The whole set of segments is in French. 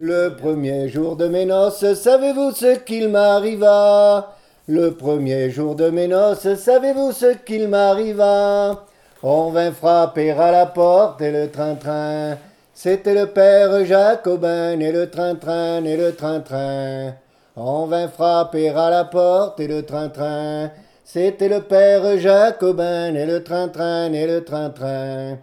Le premier jour de mes noces, savez-vous ce qu'il m'arriva? Le premier jour de mes noces, savez-vous ce qu'il m'arriva? On vint frapper à la porte et le train-train. C'était le père Jacobin et le train-train et le train-train. On vint frapper à la porte et le train-train. C'était le père Jacobin et le train-train et le train-train.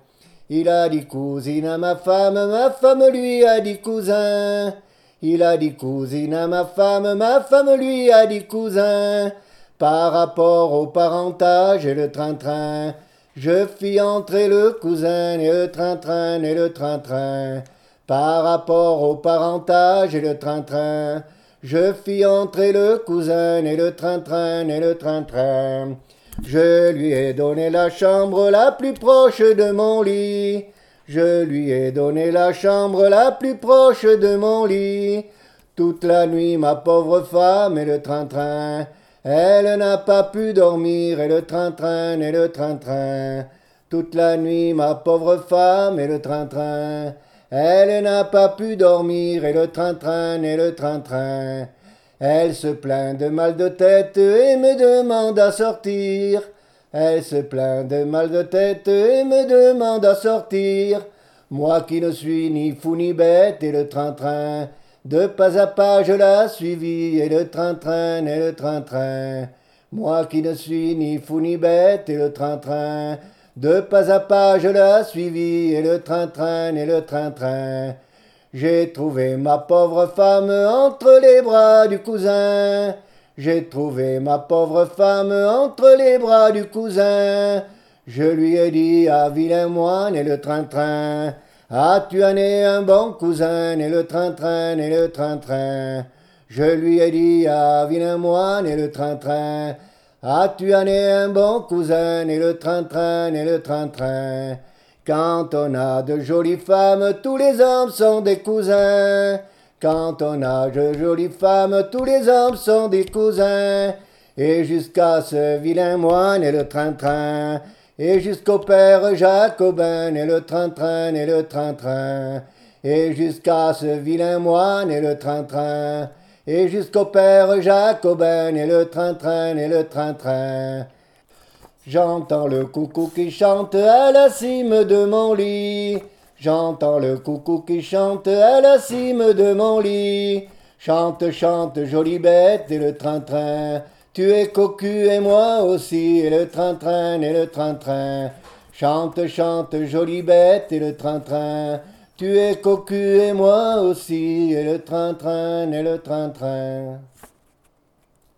Il a dit cousine à ma femme, ma femme lui a dit cousin. Il a dit cousine à ma femme, ma femme lui a dit cousin. Par rapport au parentage et le train-train, je fis entrer le cousin et le train-train et le train-train. Par rapport au parentage et le train-train, je fis entrer le cousin et le train-train et le train-train. Je lui ai donné la chambre la plus proche de mon lit. Je lui ai donné la chambre la plus proche de mon lit. Toute la nuit, ma pauvre femme et le train-train. Elle n'a pas pu dormir et le train-train et le train-train. Toute la nuit, ma pauvre femme et le train-train. Elle n'a pas pu dormir et le train-train et le train-train. Elle se plaint de mal de tête et me demande à sortir. Elle se plaint de mal de tête et me demande à sortir. Moi qui ne suis ni fou ni bête et le train-train. De pas à pas je la suivis et le train-train et le train-train. Moi qui ne suis ni fou ni bête et le train-train. De pas à pas je la suivis et le train-train et le train-train. J'ai trouvé ma pauvre femme entre les bras du cousin. J'ai trouvé ma pauvre femme entre les bras du cousin. Je lui ai dit à vilain moine et le train-train. Ah, tu en es un bon cousin et le train-train et le train-train? Je lui ai dit à vilain moine et le train-train. Ah, tu en es un bon cousin et le train-train et le train-train? Quand on a de jolies femmes, tous les hommes sont des cousins. Quand on a de jolies femmes, tous les hommes sont des cousins. Et jusqu'à ce vilain moine et le train-train. Et jusqu'au père Jacobin et le train-train et le train-train. Et jusqu'à ce vilain moine et le train-train. Et jusqu'au père Jacobin et le train-train et le train-train. J'entends le coucou qui chante à la cime de mon lit. J'entends le coucou qui chante à la cime de mon lit. Chante, chante, jolie bête et le train-train. Tu es cocu et moi aussi, et le train-train et le train-train. Chante, chante, jolie bête et le train-train. Tu es cocu et moi aussi, et le train-train et le train-train.